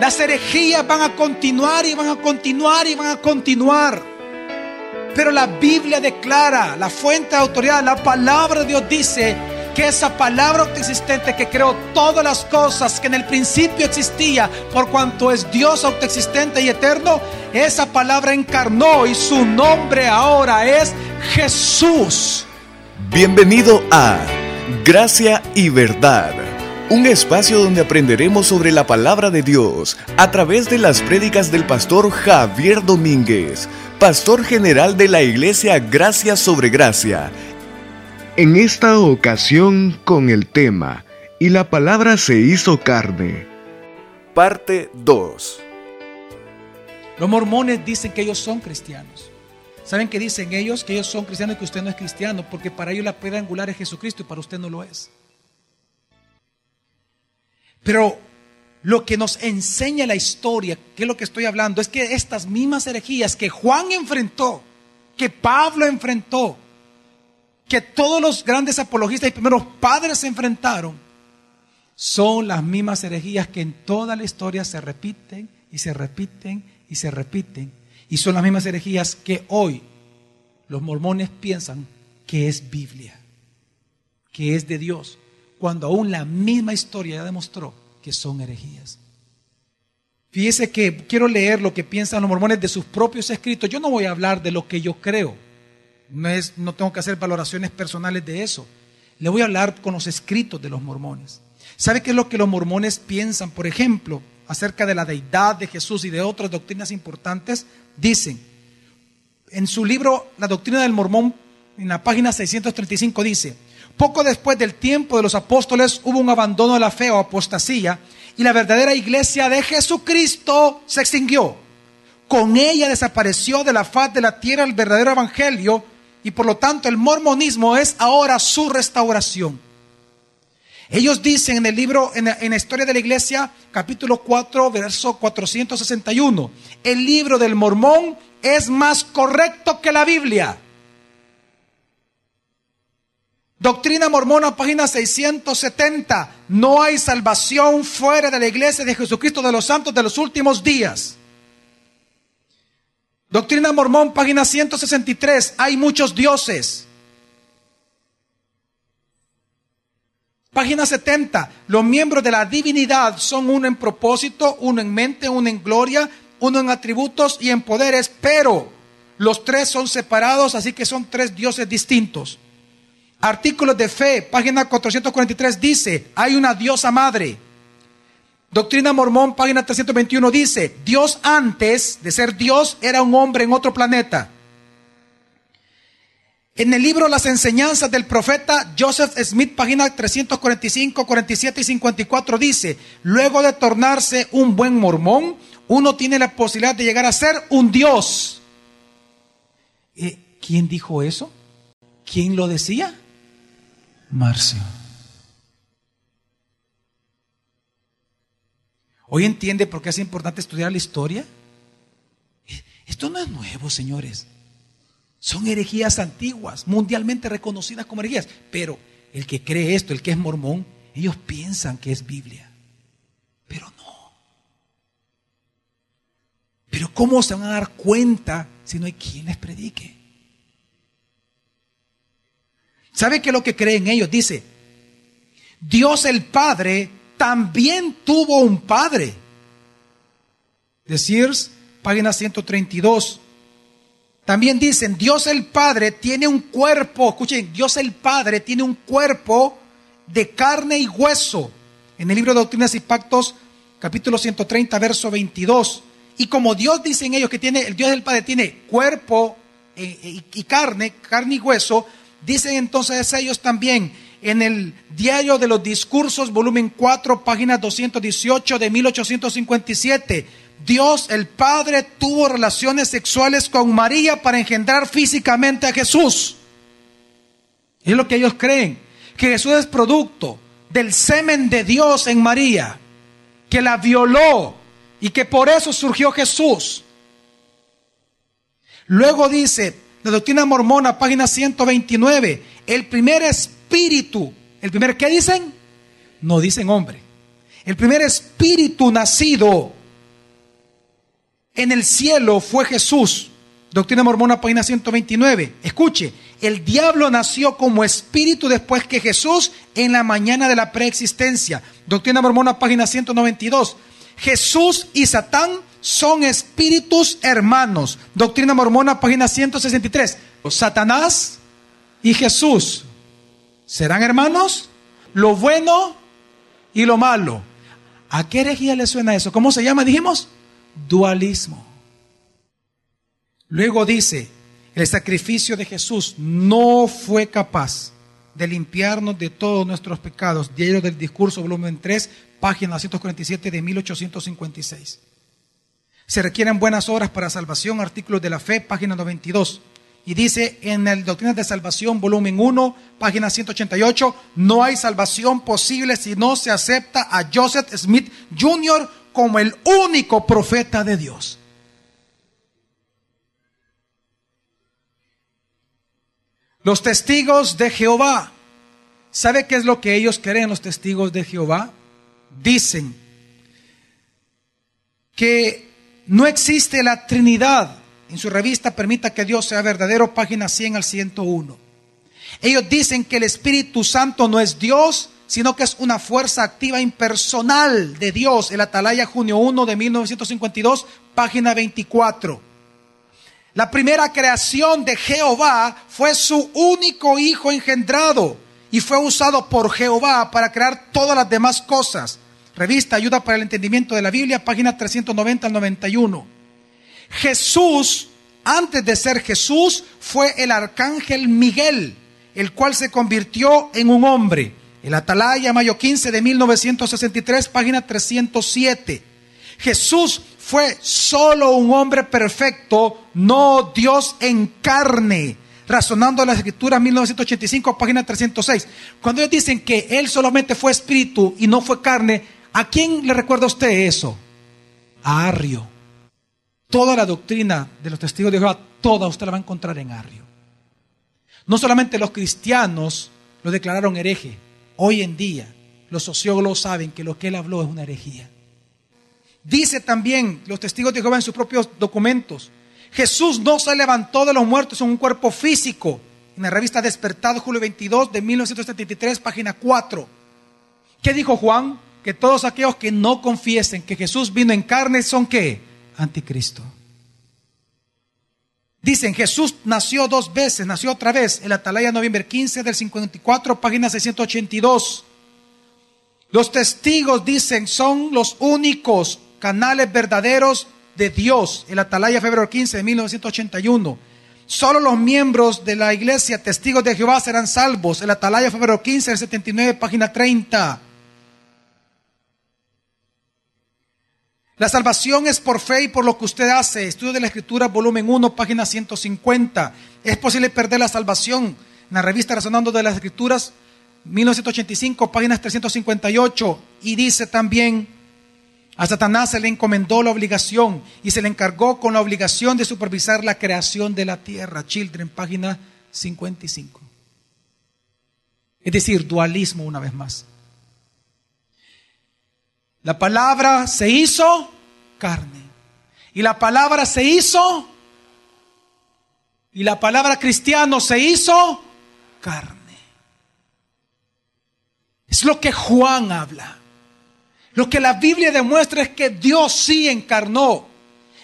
Las herejías van a continuar y van a continuar y van a continuar. Pero la Biblia declara, la fuente de autoridad, la palabra de Dios dice que esa palabra autoexistente que creó todas las cosas que en el principio existía, por cuanto es Dios autoexistente y eterno, esa palabra encarnó y su nombre ahora es Jesús. Bienvenido a Gracia y Verdad un espacio donde aprenderemos sobre la palabra de Dios a través de las prédicas del pastor Javier Domínguez, pastor general de la iglesia Gracia sobre Gracia. En esta ocasión con el tema Y la palabra se hizo carne. Parte 2. Los mormones dicen que ellos son cristianos. ¿Saben qué dicen ellos? Que ellos son cristianos y que usted no es cristiano, porque para ellos la piedra angular es Jesucristo y para usted no lo es. Pero lo que nos enseña la historia, que es lo que estoy hablando, es que estas mismas herejías que Juan enfrentó, que Pablo enfrentó, que todos los grandes apologistas y primeros padres se enfrentaron, son las mismas herejías que en toda la historia se repiten y se repiten y se repiten. Y son las mismas herejías que hoy los mormones piensan que es Biblia, que es de Dios cuando aún la misma historia ya demostró que son herejías. Fíjese que quiero leer lo que piensan los mormones de sus propios escritos. Yo no voy a hablar de lo que yo creo. No, es, no tengo que hacer valoraciones personales de eso. Le voy a hablar con los escritos de los mormones. ¿Sabe qué es lo que los mormones piensan? Por ejemplo, acerca de la deidad de Jesús y de otras doctrinas importantes. Dicen, en su libro La doctrina del mormón, en la página 635 dice, poco después del tiempo de los apóstoles hubo un abandono de la fe o apostasía y la verdadera iglesia de Jesucristo se extinguió. Con ella desapareció de la faz de la tierra el verdadero evangelio y por lo tanto el mormonismo es ahora su restauración. Ellos dicen en el libro, en la, historia de la iglesia, capítulo 4, verso 461, el libro del mormón es más correcto que la Biblia. Doctrina mormona, página 670. No hay salvación fuera de la iglesia de Jesucristo de los santos de los últimos días. Doctrina mormón, página 163. Hay muchos dioses. Página 70. Los miembros de la divinidad son uno en propósito, uno en mente, uno en gloria, uno en atributos y en poderes, pero los tres son separados, así que son tres dioses distintos. Artículos de fe, página 443 dice, hay una diosa madre. Doctrina Mormón, página 321 dice, Dios antes de ser Dios era un hombre en otro planeta. En el libro Las enseñanzas del profeta Joseph Smith, página 345, 47 y 54 dice, luego de tornarse un buen mormón, uno tiene la posibilidad de llegar a ser un Dios. Eh, ¿Quién dijo eso? ¿Quién lo decía? Marcio. ¿Hoy entiende por qué es importante estudiar la historia? Esto no es nuevo, señores. Son herejías antiguas, mundialmente reconocidas como herejías. Pero el que cree esto, el que es mormón, ellos piensan que es Biblia. Pero no. Pero ¿cómo se van a dar cuenta si no hay quien les predique? ¿Sabe qué es lo que creen ellos? Dice, Dios el Padre también tuvo un Padre. De página 132. También dicen, Dios el Padre tiene un cuerpo, escuchen, Dios el Padre tiene un cuerpo de carne y hueso. En el libro de Doctrinas y Pactos, capítulo 130, verso 22. Y como Dios dicen ellos que tiene, el Dios del Padre tiene cuerpo eh, y carne, carne y hueso, Dicen entonces ellos también en el Diario de los Discursos, volumen 4, página 218 de 1857, Dios el Padre tuvo relaciones sexuales con María para engendrar físicamente a Jesús. Es lo que ellos creen, que Jesús es producto del semen de Dios en María, que la violó y que por eso surgió Jesús. Luego dice, la doctrina mormona, página 129. El primer espíritu, el primer, ¿qué dicen? No dicen hombre. El primer espíritu nacido en el cielo fue Jesús. Doctrina Mormona, página 129. Escuche, el diablo nació como espíritu después que Jesús en la mañana de la preexistencia. Doctrina Mormona, página 192. Jesús y Satán son espíritus hermanos. Doctrina Mormona, página 163. Satanás y Jesús serán hermanos. Lo bueno y lo malo. ¿A qué herejía le suena eso? ¿Cómo se llama? Dijimos dualismo. Luego dice, el sacrificio de Jesús no fue capaz de limpiarnos de todos nuestros pecados. Diario del Discurso, volumen 3, página 247 de 1856. Se requieren buenas obras para salvación, artículos de la fe, página 92. Y dice en el Doctrina de Salvación, volumen 1, página 188, no hay salvación posible si no se acepta a Joseph Smith Jr. como el único profeta de Dios. Los testigos de Jehová. ¿Sabe qué es lo que ellos creen los testigos de Jehová? Dicen que no existe la Trinidad. En su revista Permita que Dios sea verdadero, página 100 al 101. Ellos dicen que el Espíritu Santo no es Dios, sino que es una fuerza activa impersonal de Dios. El Atalaya, junio 1 de 1952, página 24. La primera creación de Jehová fue su único hijo engendrado y fue usado por Jehová para crear todas las demás cosas. Revista Ayuda para el Entendimiento de la Biblia, página 390 al 91. Jesús, antes de ser Jesús, fue el arcángel Miguel, el cual se convirtió en un hombre. El Atalaya, mayo 15 de 1963, página 307. Jesús fue solo un hombre perfecto, no Dios en carne. Razonando la escritura 1985, página 306. Cuando ellos dicen que Él solamente fue espíritu y no fue carne, ¿a quién le recuerda usted eso? A Arrio. Toda la doctrina de los testigos de Jehová, toda usted la va a encontrar en Arrio. No solamente los cristianos lo declararon hereje. Hoy en día, los sociólogos saben que lo que él habló es una herejía. Dice también los testigos de Jehová en sus propios documentos, Jesús no se levantó de los muertos en un cuerpo físico. En la revista Despertado, julio 22 de 1973, página 4. ¿Qué dijo Juan? Que todos aquellos que no confiesen que Jesús vino en carne son qué? Anticristo. Dicen, Jesús nació dos veces, nació otra vez, el Atalaya, noviembre 15 del 54, página 682. Los testigos dicen, son los únicos canales verdaderos de Dios, el Atalaya, febrero 15 de 1981. Solo los miembros de la iglesia testigos de Jehová serán salvos. El Atalaya, febrero 15 del 79, página 30. La salvación es por fe y por lo que usted hace. Estudio de la Escritura, volumen 1, página 150. Es posible perder la salvación. En la revista Razonando de las Escrituras, 1985, páginas 358. Y dice también, a Satanás se le encomendó la obligación y se le encargó con la obligación de supervisar la creación de la tierra. Children, página 55. Es decir, dualismo una vez más. La palabra se hizo carne. Y la palabra se hizo. Y la palabra cristiano se hizo carne. Es lo que Juan habla. Lo que la Biblia demuestra es que Dios sí encarnó.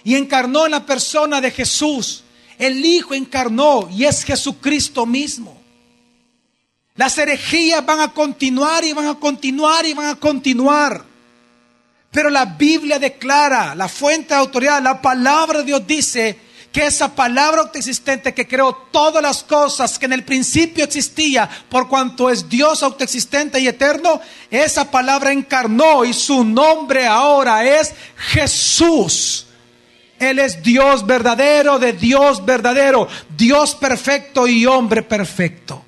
Y encarnó en la persona de Jesús. El Hijo encarnó y es Jesucristo mismo. Las herejías van a continuar y van a continuar y van a continuar. Pero la Biblia declara, la fuente de autoridad, la palabra de Dios dice que esa palabra autoexistente que creó todas las cosas que en el principio existía, por cuanto es Dios autoexistente y eterno, esa palabra encarnó y su nombre ahora es Jesús. Él es Dios verdadero de Dios verdadero, Dios perfecto y hombre perfecto.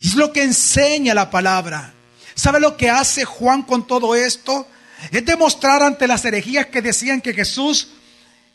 Es lo que enseña la palabra. ¿Sabe lo que hace Juan con todo esto? Es demostrar ante las herejías que decían que Jesús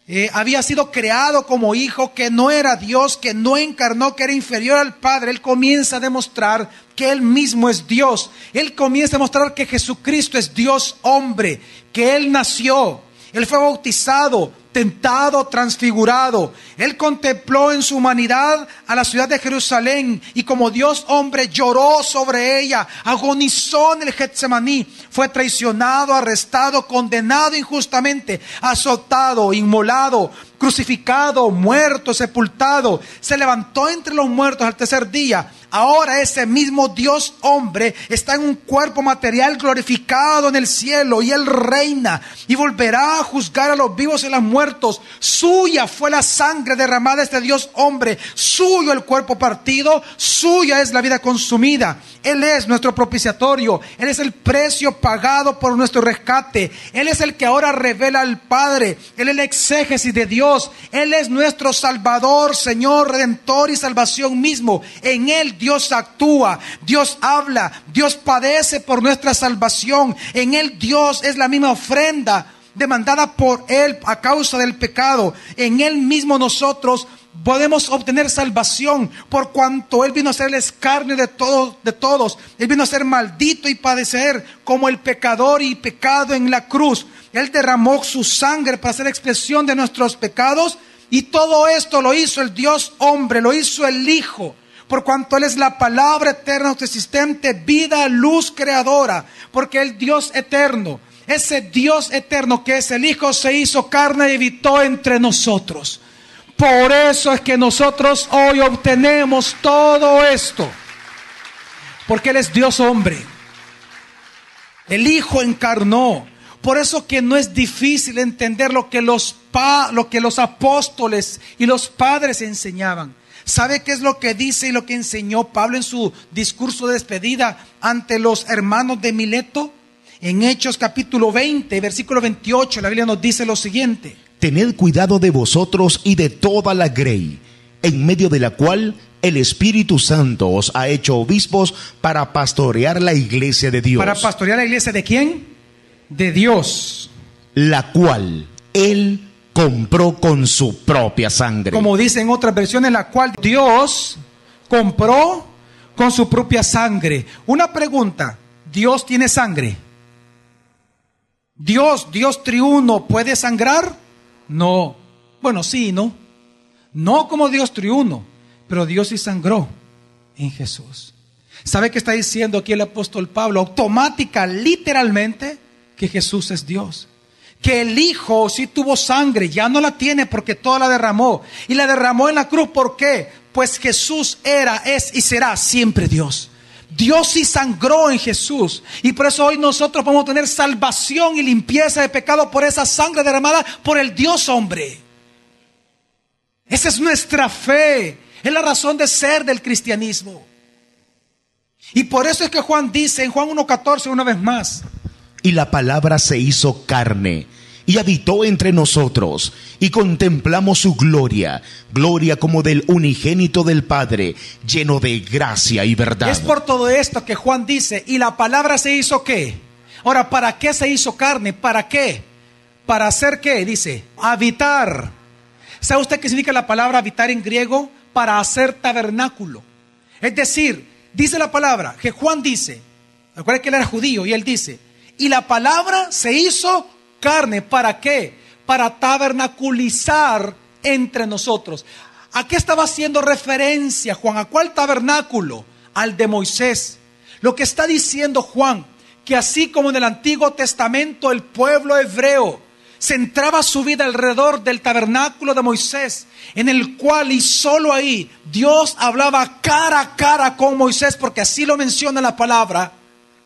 eh, había sido creado como hijo, que no era Dios, que no encarnó, que era inferior al Padre, Él comienza a demostrar que Él mismo es Dios. Él comienza a demostrar que Jesucristo es Dios hombre, que Él nació, Él fue bautizado, tentado, transfigurado. Él contempló en su humanidad a la ciudad de Jerusalén y como Dios hombre lloró sobre ella, agonizó en el Getsemaní, fue traicionado, arrestado, condenado injustamente, azotado, inmolado, crucificado, muerto, sepultado, se levantó entre los muertos al tercer día. Ahora ese mismo Dios hombre está en un cuerpo material glorificado en el cielo y él reina y volverá a juzgar a los vivos y a los muertos. Suya fue la sangre derramada de este Dios hombre, suyo el cuerpo partido, suya es la vida consumida. Él es nuestro propiciatorio, Él es el precio pagado por nuestro rescate, Él es el que ahora revela al Padre, Él es el exégesis de Dios. Él es nuestro Salvador, Señor, Redentor y salvación mismo. En Él Dios actúa, Dios habla, Dios padece por nuestra salvación. En Él Dios es la misma ofrenda demandada por Él a causa del pecado. En Él mismo nosotros podemos obtener salvación por cuanto Él vino a ser el escarnio de todos, de todos. Él vino a ser maldito y padecer como el pecador y pecado en la cruz. Él derramó su sangre para hacer expresión de nuestros pecados y todo esto lo hizo el Dios hombre, lo hizo el Hijo. Por cuanto Él es la palabra eterna, existente, vida, luz creadora, porque el Dios eterno, ese Dios eterno que es el Hijo, se hizo carne y habitó entre nosotros. Por eso es que nosotros hoy obtenemos todo esto. Porque Él es Dios hombre. El Hijo encarnó. Por eso que no es difícil entender lo que los, lo que los apóstoles y los padres enseñaban. ¿Sabe qué es lo que dice y lo que enseñó Pablo en su discurso de despedida ante los hermanos de Mileto? En Hechos capítulo 20, versículo 28, la Biblia nos dice lo siguiente. Tened cuidado de vosotros y de toda la grey, en medio de la cual el Espíritu Santo os ha hecho obispos para pastorear la iglesia de Dios. ¿Para pastorear la iglesia de quién? De Dios. La cual Él compró con su propia sangre. Como dice en otras versiones, la cual Dios compró con su propia sangre. Una pregunta, ¿Dios tiene sangre? Dios, Dios triuno, ¿puede sangrar? No. Bueno, sí, ¿no? No como Dios triuno, pero Dios sí sangró en Jesús. ¿Sabe qué está diciendo aquí el apóstol Pablo? Automática, literalmente, que Jesús es Dios. Que el Hijo sí tuvo sangre, ya no la tiene porque toda la derramó. Y la derramó en la cruz, ¿por qué? Pues Jesús era, es y será siempre Dios. Dios sí sangró en Jesús. Y por eso hoy nosotros podemos tener salvación y limpieza de pecado por esa sangre derramada por el Dios hombre. Esa es nuestra fe. Es la razón de ser del cristianismo. Y por eso es que Juan dice en Juan 1.14 una vez más. Y la palabra se hizo carne y habitó entre nosotros, y contemplamos su gloria, gloria como del unigénito del Padre, lleno de gracia y verdad. Es por todo esto que Juan dice, y la palabra se hizo qué? Ahora, ¿para qué se hizo carne? ¿Para qué? ¿Para hacer qué? Dice, habitar. ¿Sabe usted qué significa la palabra habitar en griego? Para hacer tabernáculo. Es decir, dice la palabra, que Juan dice, recuerda que él era judío, y él dice, y la palabra se hizo carne. ¿Para qué? Para tabernaculizar entre nosotros. ¿A qué estaba haciendo referencia Juan? ¿A cuál tabernáculo? Al de Moisés. Lo que está diciendo Juan, que así como en el Antiguo Testamento el pueblo hebreo centraba su vida alrededor del tabernáculo de Moisés, en el cual y solo ahí Dios hablaba cara a cara con Moisés, porque así lo menciona la palabra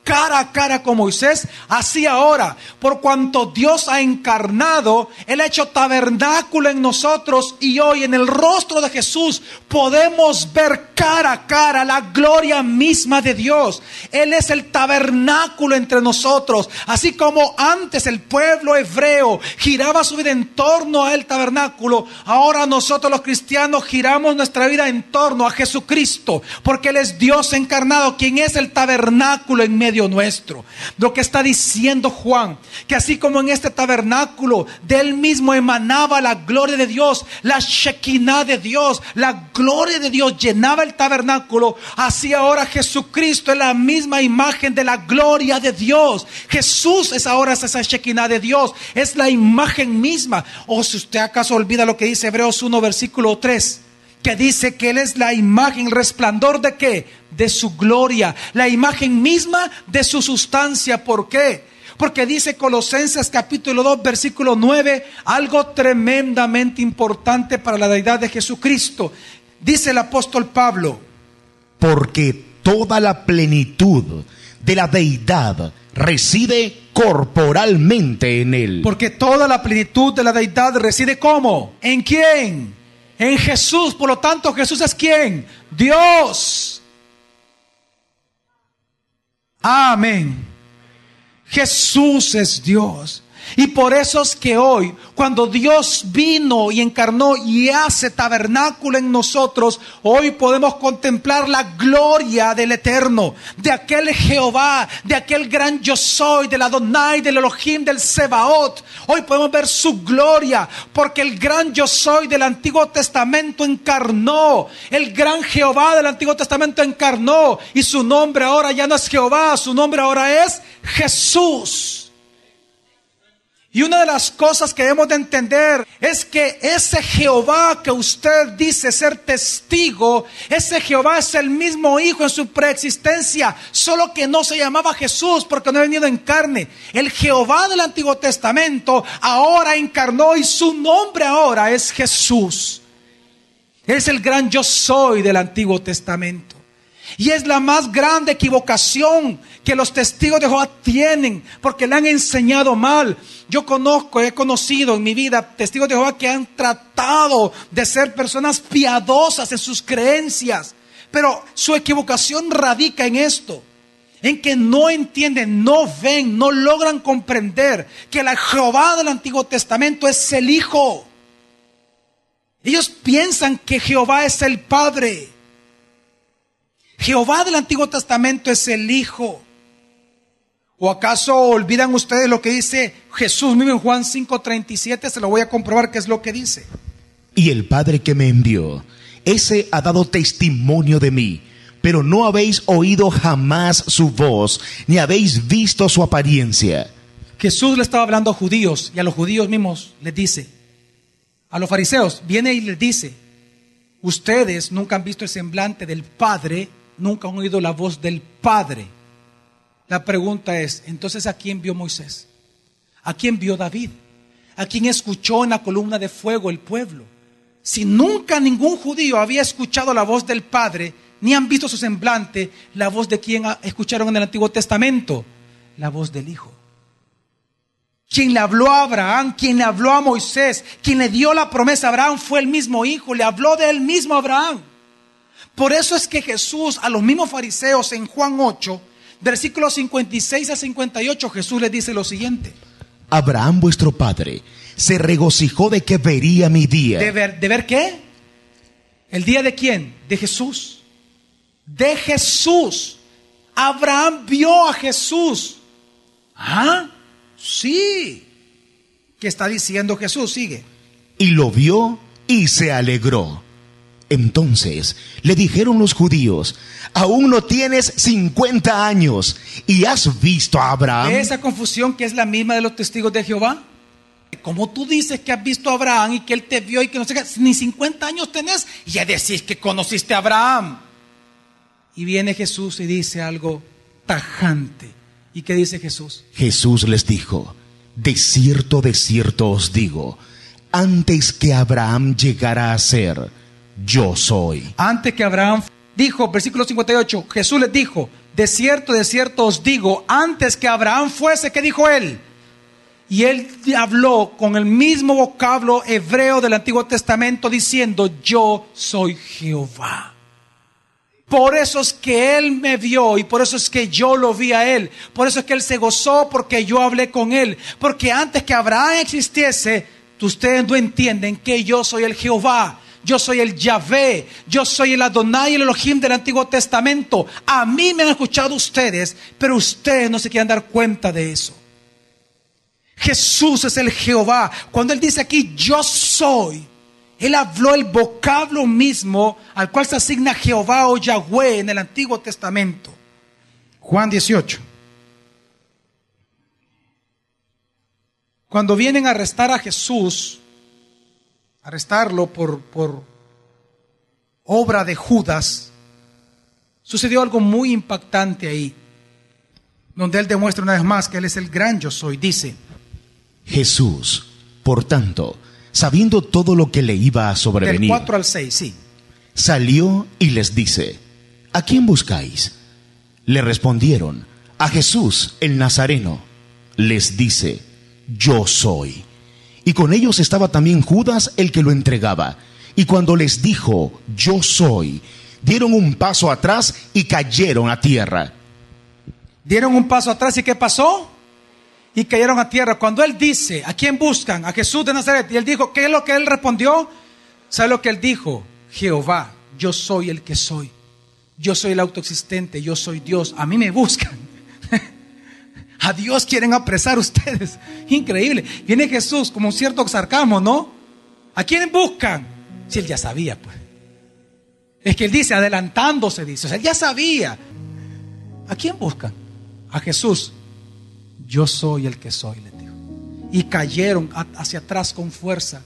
cara a cara con Moisés, así ahora, por cuanto Dios ha encarnado, Él ha hecho tabernáculo en nosotros y hoy en el rostro de Jesús podemos ver cara a cara la gloria misma de Dios. Él es el tabernáculo entre nosotros, así como antes el pueblo hebreo giraba su vida en torno al tabernáculo, ahora nosotros los cristianos giramos nuestra vida en torno a Jesucristo, porque Él es Dios encarnado, quien es el tabernáculo en medio nuestro. Lo que está diciendo Juan, que así como en este tabernáculo de él mismo emanaba la gloria de Dios, la Shekinah de Dios, la gloria de Dios llenaba el tabernáculo, así ahora Jesucristo es la misma imagen de la gloria de Dios. Jesús es ahora esa Shekinah de Dios, es la imagen misma. O si usted acaso olvida lo que dice Hebreos 1, versículo 3 que dice que Él es la imagen, resplandor de qué? De su gloria, la imagen misma de su sustancia. ¿Por qué? Porque dice Colosenses capítulo 2, versículo 9, algo tremendamente importante para la deidad de Jesucristo. Dice el apóstol Pablo. Porque toda la plenitud de la deidad reside corporalmente en Él. Porque toda la plenitud de la deidad reside ¿cómo? ¿En quién? En Jesús. Por lo tanto, Jesús es quién? Dios. Amén. Jesús es Dios. Y por eso es que hoy, cuando Dios vino y encarnó y hace tabernáculo en nosotros, hoy podemos contemplar la gloria del Eterno, de aquel Jehová, de aquel gran yo soy, del Adonai, del Elohim, del Sebaot. Hoy podemos ver su gloria, porque el gran yo soy del Antiguo Testamento encarnó, el gran Jehová del Antiguo Testamento encarnó, y su nombre ahora ya no es Jehová, su nombre ahora es Jesús. Y una de las cosas que debemos de entender es que ese Jehová que usted dice ser testigo, ese Jehová es el mismo Hijo en su preexistencia, solo que no se llamaba Jesús porque no ha venido en carne. El Jehová del Antiguo Testamento ahora encarnó y su nombre ahora es Jesús. Es el gran yo soy del Antiguo Testamento. Y es la más grande equivocación que los testigos de Jehová tienen porque le han enseñado mal. Yo conozco, he conocido en mi vida testigos de Jehová que han tratado de ser personas piadosas en sus creencias. Pero su equivocación radica en esto, en que no entienden, no ven, no logran comprender que la Jehová del Antiguo Testamento es el Hijo. Ellos piensan que Jehová es el Padre. Jehová del Antiguo Testamento es el Hijo. ¿O acaso olvidan ustedes lo que dice Jesús mismo en Juan 5:37? Se lo voy a comprobar qué es lo que dice. Y el Padre que me envió, ese ha dado testimonio de mí, pero no habéis oído jamás su voz, ni habéis visto su apariencia. Jesús le estaba hablando a judíos y a los judíos mismos les dice, a los fariseos, viene y les dice, ustedes nunca han visto el semblante del Padre nunca han oído la voz del Padre. La pregunta es, entonces, ¿a quién vio Moisés? ¿A quién vio David? ¿A quién escuchó en la columna de fuego el pueblo? Si nunca ningún judío había escuchado la voz del Padre, ni han visto su semblante, la voz de quién escucharon en el Antiguo Testamento, la voz del Hijo. Quien le habló a Abraham, quien le habló a Moisés, quien le dio la promesa a Abraham fue el mismo Hijo, le habló de él mismo Abraham. Por eso es que Jesús a los mismos fariseos en Juan 8, versículos 56 a 58, Jesús les dice lo siguiente. Abraham vuestro padre se regocijó de que vería mi día. ¿De ver, ¿De ver qué? ¿El día de quién? De Jesús. De Jesús. Abraham vio a Jesús. Ah, sí. ¿Qué está diciendo Jesús? Sigue. Y lo vio y se alegró. Entonces le dijeron los judíos, aún no tienes 50 años y has visto a Abraham. Esa confusión que es la misma de los testigos de Jehová. Como tú dices que has visto a Abraham y que él te vio y que no sé qué, ni 50 años tenés y ya decís que conociste a Abraham. Y viene Jesús y dice algo tajante. ¿Y qué dice Jesús? Jesús les dijo, de cierto, de cierto os digo, antes que Abraham llegara a ser, yo soy. Antes que Abraham dijo, versículo 58, Jesús les dijo, de cierto, de cierto os digo, antes que Abraham fuese, ¿qué dijo él? Y él habló con el mismo vocablo hebreo del Antiguo Testamento diciendo, yo soy Jehová. Por eso es que Él me vio y por eso es que yo lo vi a Él. Por eso es que Él se gozó porque yo hablé con Él. Porque antes que Abraham existiese, ustedes no entienden que yo soy el Jehová yo soy el Yahvé, yo soy el Adonai, el Elohim del Antiguo Testamento. A mí me han escuchado ustedes, pero ustedes no se quieren dar cuenta de eso. Jesús es el Jehová. Cuando Él dice aquí, yo soy, Él habló el vocablo mismo al cual se asigna Jehová o Yahweh en el Antiguo Testamento. Juan 18. Cuando vienen a arrestar a Jesús, arrestarlo por, por obra de Judas, sucedió algo muy impactante ahí, donde él demuestra una vez más que él es el gran yo soy. Dice, Jesús, por tanto, sabiendo todo lo que le iba a sobrevenir, del 4 al 6, sí. salió y les dice, ¿a quién buscáis? Le respondieron, a Jesús el Nazareno. Les dice, yo soy. Y con ellos estaba también Judas el que lo entregaba. Y cuando les dijo, yo soy, dieron un paso atrás y cayeron a tierra. Dieron un paso atrás y ¿qué pasó? Y cayeron a tierra. Cuando él dice, ¿a quién buscan? A Jesús de Nazaret. Y él dijo, ¿qué es lo que él respondió? ¿Sabe lo que él dijo? Jehová, yo soy el que soy. Yo soy el autoexistente, yo soy Dios. A mí me buscan. A Dios quieren apresar ustedes. Increíble. Viene Jesús como un cierto sarcasmo, ¿no? ¿A quién buscan? Si él ya sabía, pues. Es que él dice, adelantándose, dice. Él ya sabía. ¿A quién buscan? A Jesús. Yo soy el que soy, le dijo. Y cayeron hacia atrás con fuerza.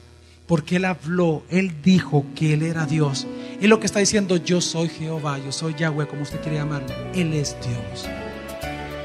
Porque él habló, él dijo que él era Dios. Él lo que está diciendo, yo soy Jehová, yo soy Yahweh, como usted quiere llamarlo. Él es Dios.